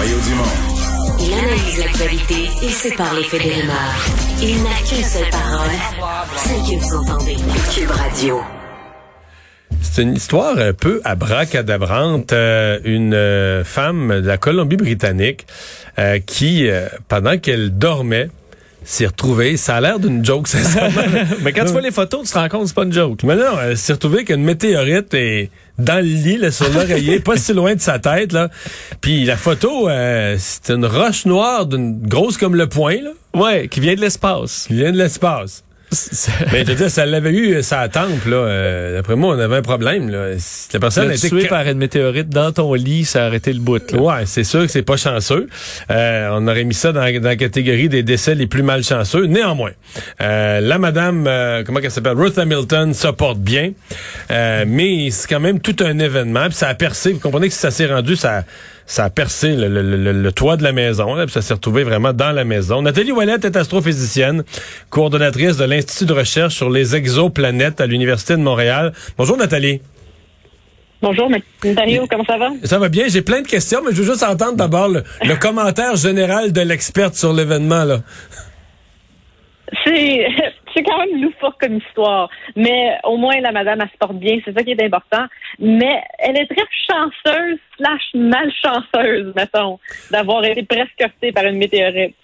Mario Dumont. Il analyse l'actualité et sépare les faits des rumeurs. Il n'a qu'une seule parole, celle que vous entendez. Cube Radio. C'est une histoire un peu abracadabrante. Euh, une euh, femme de la Colombie-Britannique euh, qui, euh, pendant qu'elle dormait, s'est retrouvée. Ça a l'air d'une joke, sincèrement. Mais quand tu vois les photos, tu te rends compte que c'est pas une joke. Mais non, elle s'est retrouvée qu'une météorite est dans le lit, là, sur l'oreiller, pas si loin de sa tête. Là. Puis la photo, euh, c'est une roche noire, d'une grosse comme le poing, là, Ouais, qui vient de l'espace. qui vient de l'espace. Mais je veux dire, ça l'avait eu sa tempe, là. euh, D'après moi, on avait un problème. Là. La personne a été tué ca- par une météorite dans ton lit, ça a arrêté le bout. Là. Ouais, c'est sûr que c'est pas chanceux. Euh, on aurait mis ça dans, dans la catégorie des décès les plus malchanceux. Néanmoins, euh, la madame, euh, comment elle s'appelle, Ruth Hamilton, se porte bien, Euh, mais c'est quand même tout un événement. Puis ça a percé. Vous comprenez que si ça s'est rendu, ça, ça a percé le, le- le- le toit de la maison. Là, puis ça s'est retrouvé vraiment dans la maison. Nathalie Ouellette est astrophysicienne, coordonnatrice de l'Institut de recherche sur les exoplanètes à l'Université de Montréal. Bonjour Nathalie. Bonjour, Mario, comment ça va? Ça va bien, j'ai plein de questions, mais je veux juste entendre d'abord le, le commentaire général de l'experte sur l'événement. là. C'est, c'est quand même loufoque comme histoire, mais au moins la madame, elle se porte bien, c'est ça qui est important. Mais elle est très chanceuse, slash malchanceuse, mettons, d'avoir été presque heurtée par une météorite.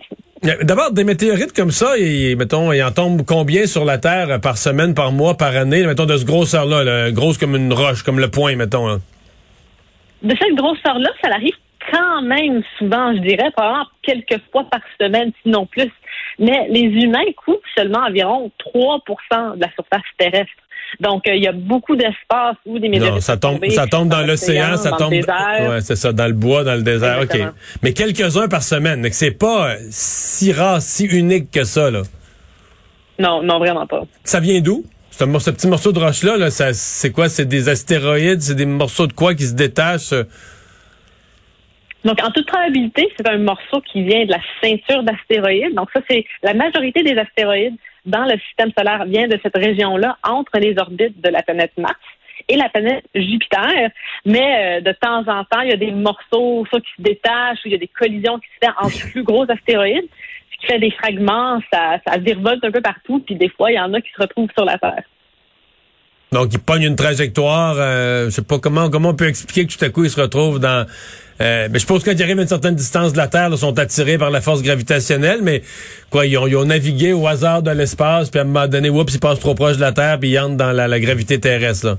D'abord, des météorites comme ça, et, mettons, il en tombe combien sur la Terre par semaine, par mois, par année, mettons, de ce grosseur-là, là, grosse comme une roche, comme le poing, mettons. hein. De cette grosseur-là, ça arrive quand même souvent, je dirais, probablement quelques fois par semaine, sinon plus. Mais les humains couvrent seulement environ 3% de la surface terrestre. Donc, euh, il y a beaucoup d'espace où des météorites Non, ça tombe, ça tombe dans l'océan, ça dans tombe. le désert. Ouais, c'est ça, dans le bois, dans le désert. OK. Mais quelques-uns par semaine. Donc, c'est pas euh, si rare, si unique que ça, là. Non, non, vraiment pas. Ça vient d'où? Ce, petit morceau de roche-là, là, ça, c'est quoi? C'est des astéroïdes? C'est des morceaux de quoi qui se détachent? euh? Donc, en toute probabilité, c'est un morceau qui vient de la ceinture d'astéroïdes. Donc, ça, c'est la majorité des astéroïdes dans le système solaire vient de cette région-là entre les orbites de la planète Mars et la planète Jupiter. Mais euh, de temps en temps, il y a des morceaux soit qui se détachent ou il y a des collisions qui se font entre plus gros astéroïdes, ce qui fait des fragments, ça, ça virevolte un peu partout, puis des fois, il y en a qui se retrouvent sur la Terre. Donc, il pogne une trajectoire. Euh, je sais pas comment comment on peut expliquer que tout à coup, il se retrouve dans... Euh, mais je suppose que quand ils arrivent à une certaine distance de la Terre, ils sont attirés par la force gravitationnelle, mais quoi, ils ont, ils ont navigué au hasard de l'espace, puis à un moment donné, oups, ils passent trop proche de la Terre, puis ils entrent dans la, la gravité terrestre. Là.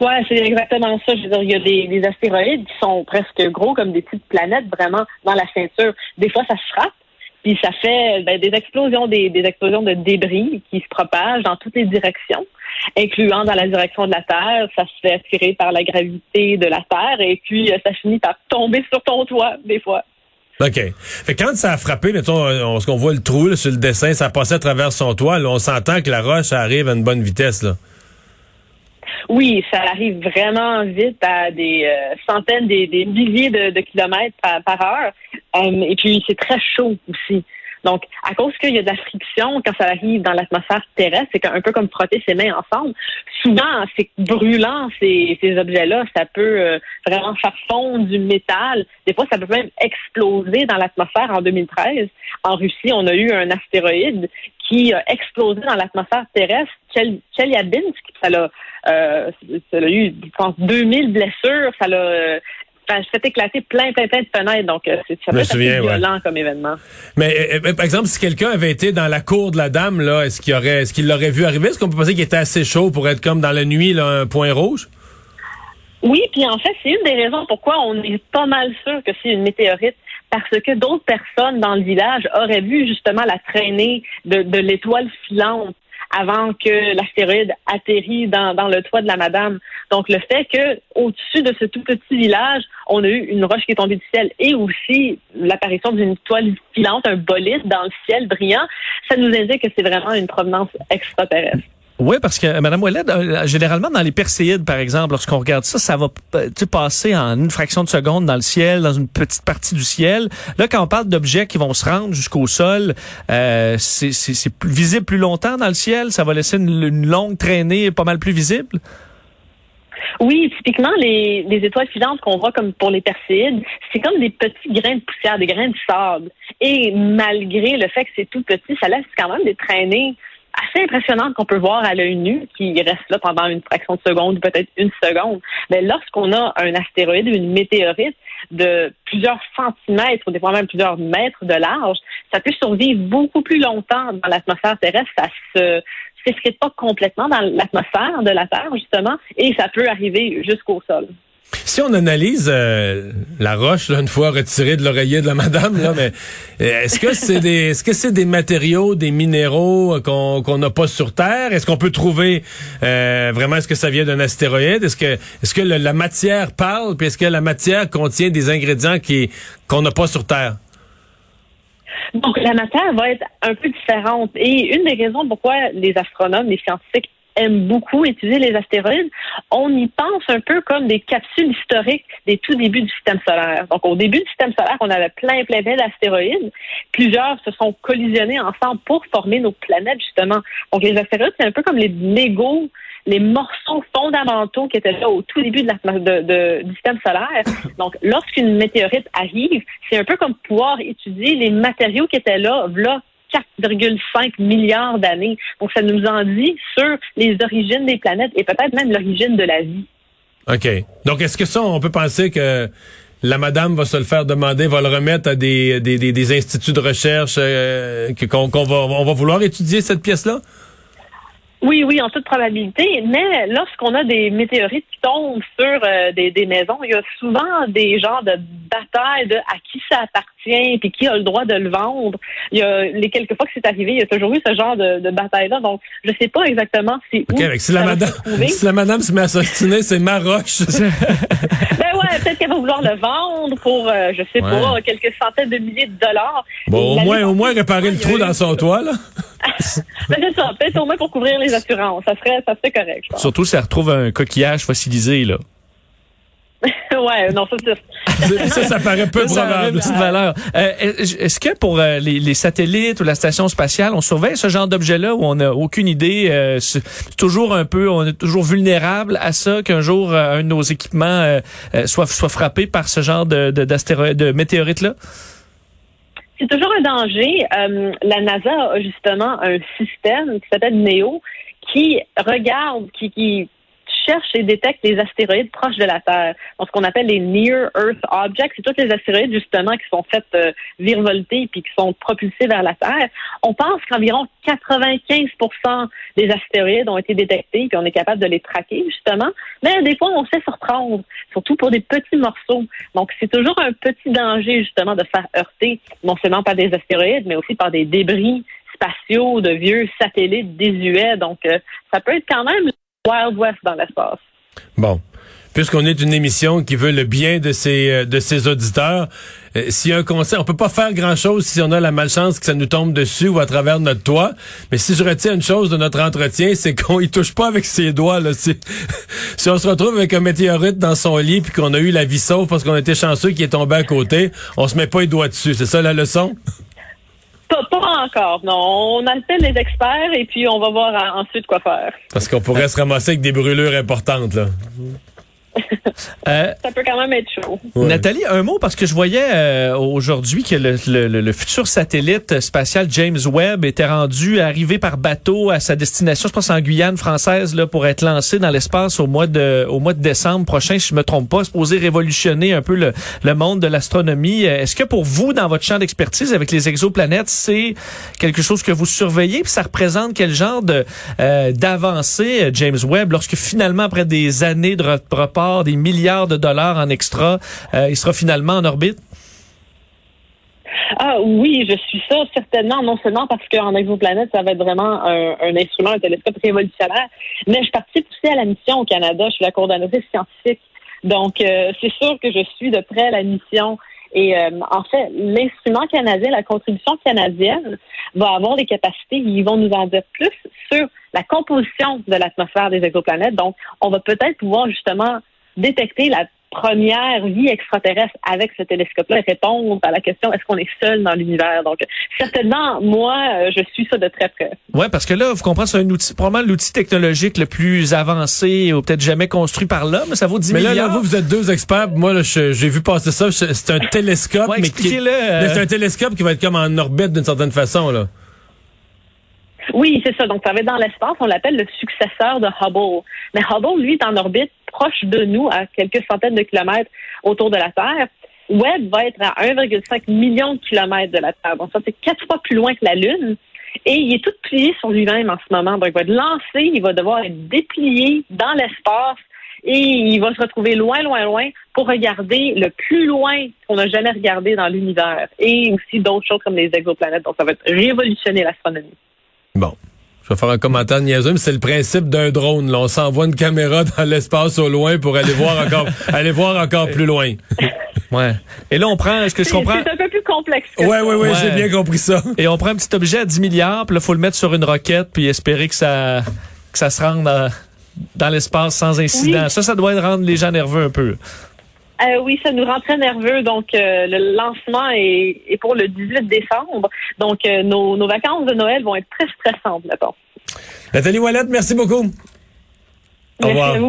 Ouais, c'est exactement ça. Je veux dire, il y a des, des astéroïdes qui sont presque gros comme des petites planètes vraiment dans la ceinture. Des fois, ça se frappe, puis ça fait ben, des explosions, des, des explosions de débris qui se propagent dans toutes les directions, incluant dans la direction de la Terre. Ça se fait attirer par la gravité de la Terre et puis euh, ça finit par tomber sur ton toit des fois. OK. Fait que quand ça a frappé, mettons, on, ce qu'on voit le trou là, sur le dessin, ça passait à travers son toit, là, on s'entend que la roche arrive à une bonne vitesse. Là. Oui, ça arrive vraiment vite à des euh, centaines, des, des milliers de, de kilomètres par, par heure. Euh, et puis, c'est très chaud aussi. Donc, à cause qu'il y a de la friction quand ça arrive dans l'atmosphère terrestre, c'est un peu comme frotter ses mains ensemble. Souvent, c'est brûlant, ces, ces objets-là. Ça peut euh, vraiment faire fondre du métal. Des fois, ça peut même exploser dans l'atmosphère. En 2013, en Russie, on a eu un astéroïde qui a explosé dans l'atmosphère terrestre. Chelyabinsk, ça l'a, euh, ça a eu, je pense, 2000 blessures. Ça l'a euh, fait éclater plein, plein, plein de fenêtres. Donc, euh, c'est, ça peut être ouais. violent comme événement. Mais euh, euh, par exemple, si quelqu'un avait été dans la cour de la dame, là, est-ce qu'il aurait, est-ce qu'il l'aurait vu arriver? Est-ce qu'on peut penser qu'il était assez chaud pour être comme dans la nuit, là, un point rouge? Oui, puis en fait, c'est une des raisons pourquoi on est pas mal sûr que c'est une météorite. Parce que d'autres personnes dans le village auraient vu justement la traînée de, de l'étoile filante avant que l'astéroïde atterrit dans, dans le toit de la madame. Donc, le fait que au-dessus de ce tout petit village, on a eu une roche qui est tombée du ciel et aussi l'apparition d'une étoile filante, un bolide dans le ciel brillant, ça nous indique que c'est vraiment une provenance extraterrestre. Oui, parce que euh, Mme Ouellet, euh, généralement dans les Perséides, par exemple, lorsqu'on regarde ça, ça va euh, passer en une fraction de seconde dans le ciel, dans une petite partie du ciel. Là, quand on parle d'objets qui vont se rendre jusqu'au sol, euh, c'est visible plus longtemps dans le ciel? Ça va laisser une, une longue traînée pas mal plus visible? Oui, typiquement, les, les étoiles filantes qu'on voit comme pour les Perséides, c'est comme des petits grains de poussière, des grains de sable. Et malgré le fait que c'est tout petit, ça laisse quand même des traînées assez impressionnantes qu'on peut voir à l'œil nu, qui restent là pendant une fraction de seconde, peut-être une seconde. Mais lorsqu'on a un astéroïde ou une météorite de plusieurs centimètres ou des fois même plusieurs mètres de large, ça peut survivre beaucoup plus longtemps dans l'atmosphère terrestre. Ça se s'effrite pas complètement dans l'atmosphère de la Terre, justement, et ça peut arriver jusqu'au sol. Si on analyse euh, la roche là, une fois retirée de l'oreiller de la madame, là, mais euh, est-ce que c'est des est-ce que c'est des matériaux, des minéraux euh, qu'on n'a pas sur Terre? Est-ce qu'on peut trouver vraiment est-ce que ça vient d'un astéroïde? Est-ce que est-ce que la matière parle Puis est-ce que la matière contient des ingrédients qui qu'on n'a pas sur Terre? Donc, la matière va être un peu différente. Et une des raisons pourquoi les astronomes, les scientifiques aiment beaucoup utiliser les astéroïdes, on y pense un peu comme des capsules historiques des tout débuts du système solaire. Donc, au début du système solaire, on avait plein, plein, plein d'astéroïdes. Plusieurs se sont collisionnés ensemble pour former nos planètes, justement. Donc, les astéroïdes, c'est un peu comme les Lego les morceaux fondamentaux qui étaient là au tout début du système solaire. Donc, lorsqu'une météorite arrive, c'est un peu comme pouvoir étudier les matériaux qui étaient là, là 4,5 milliards d'années. Donc, ça nous en dit sur les origines des planètes et peut-être même l'origine de la vie. OK. Donc, est-ce que ça, on peut penser que la madame va se le faire demander, va le remettre à des, instituts de recherche, euh, qu'on va, on va vouloir étudier cette pièce-là? Oui, oui, en toute probabilité. Mais lorsqu'on a des météorites qui tombent sur euh, des, des, maisons, il y a souvent des genres de batailles de à qui ça appartient puis qui a le droit de le vendre. Il y a les quelques fois que c'est arrivé, il y a toujours eu ce genre de, de bataille-là. Donc, je sais pas exactement si où. si, la madame, si la madame se met à s'ostiner, c'est ma roche. ben ouais, peut-être qu'elle va vouloir le vendre pour, euh, je sais pas, quelques centaines de milliers de dollars. Bon, au moins, au moins réparer le trou dans son toit, là. ben c'est ça, peut-être au moins pour couvrir les assurances. Ça serait, ça serait correct. Je Surtout si elle retrouve un coquillage fossilisé, là. ouais, non, ça, ça, ça paraît peu probable. Petite valeur. Euh, est-ce que pour euh, les, satellites ou la station spatiale, on surveille ce genre d'objet-là où on n'a aucune idée, euh, c'est toujours un peu, on est toujours vulnérable à ça qu'un jour un de nos équipements soit soit frappé par ce genre de d'astéroïdes, de, de météorites-là? C'est toujours un danger. la NASA a justement un système qui s'appelle NEO qui regarde, qui, qui cherche et détecte les astéroïdes proches de la Terre. Donc, ce qu'on appelle les Near Earth Objects, c'est tous les astéroïdes, justement, qui sont faits euh, virevolter puis qui sont propulsés vers la Terre. On pense qu'environ 95 des astéroïdes ont été détectés puis on est capable de les traquer, justement. Mais des fois, on sait surprendre, surtout pour des petits morceaux. Donc, c'est toujours un petit danger, justement, de faire heurter non seulement par des astéroïdes, mais aussi par des débris spatiaux de vieux satellites désuets. Donc, euh, ça peut être quand même Wild West dans l'espace. Bon. Puisqu'on est une émission qui veut le bien de ses, euh, de ses auditeurs, euh, un conseil, on peut pas faire grand-chose si on a la malchance que ça nous tombe dessus ou à travers notre toit. Mais si je retiens une chose de notre entretien, c'est qu'on y touche pas avec ses doigts. Là. Si, si on se retrouve avec un météorite dans son lit puis qu'on a eu la vie sauve parce qu'on était chanceux qu'il est tombé à côté, on se met pas les doigts dessus. C'est ça la leçon? Pas, encore, non. On appelle les experts et puis on va voir ensuite quoi faire. Parce qu'on pourrait se ramasser avec des brûlures importantes, là. Euh, ça peut quand même être chaud. Nathalie, un mot parce que je voyais euh, aujourd'hui que le, futur satellite spatial James Webb était rendu arrivé par bateau à sa destination, je pense en Guyane française, là, pour être lancé dans l'espace au mois de au mois de décembre prochain, si je me trompe pas, supposé révolutionner un peu le, le monde de l'astronomie. Est-ce que pour vous, dans votre champ d'expertise avec les exoplanètes, c'est quelque chose que vous surveillez, puis ça représente quel genre de euh, d'avancée James Webb lorsque finalement après des années de report des milliards de dollars en extra, euh, il sera finalement en orbite? Ah oui, je suis ça certainement, non seulement parce qu'en exoplanète, ça va être vraiment un, instrument, un télescope révolutionnaire, mais je participe aussi à la mission au Canada. Je suis la coordonnatrice scientifique. Donc, euh, c'est sûr que je suis de près la mission. Et euh, en fait, l'instrument canadien, la contribution canadienne, va avoir des capacités. Ils vont nous en dire plus sur la composition de l'atmosphère des exoplanètes. Donc, on va peut-être pouvoir justement détecter la première vie extraterrestre avec ce télescope-là et répondre à la question est-ce qu'on est seul dans l'univers? Donc, certainement, moi, euh, je suis ça de très près. Ouais, parce que là, vous comprenez, c'est un outil, probablement l'outil technologique le plus avancé ou peut-être jamais construit par l'homme. Ça vaut 10 mais là, milliards. là, vous, vous êtes deux experts. Moi, là, je- j'ai vu passer ça. C'est un télescope, Ouais, mais qui, euh. mais c'est un télescope qui va être comme en orbite d'une certaine façon, là. Oui, c'est ça. Donc, ça va être dans l'espace. On l'appelle le successeur de Hubble. Mais Hubble, lui, est en orbite proche de nous, à quelques centaines de kilomètres autour de la Terre. Webb va être à 1,5 million de kilomètres de la Terre. Donc, ça, c'est quatre fois plus loin que la Lune. Et il est tout plié sur lui-même en ce moment. Donc, il va être lancé, il va devoir être déplié dans l'espace et il va se retrouver loin, loin, loin pour regarder le plus loin qu'on n'a jamais regardé dans l'univers. Et aussi d'autres choses comme les exoplanètes. Donc, ça va être révolutionner l'astronomie. Bon. Je vais faire un commentaire niaiseux, mais c'est le principe d'un drone. Là. On s'envoie une caméra dans l'espace au loin pour aller voir encore, aller voir encore plus loin. Ouais. Et là, on prend, ce que je comprends, c'est un peu plus complexe. que Ouais, ça. ouais, ouais, Ouais. j'ai bien compris ça. et on prend un petit objet à 10 milliards, puis là, faut le mettre sur une roquette, puis espérer que ça, que ça se rende dans, dans l'espace sans incident. Oui. Ça, ça doit rendre les gens nerveux un peu. Euh, oui, ça nous rend très nerveux. Donc, euh, le lancement est, est pour le 18 décembre. Donc, euh, nos, nos vacances de Noël vont être très stressantes, mettons. Nathalie Wallet, merci beaucoup. Au Merci revoir. à vous.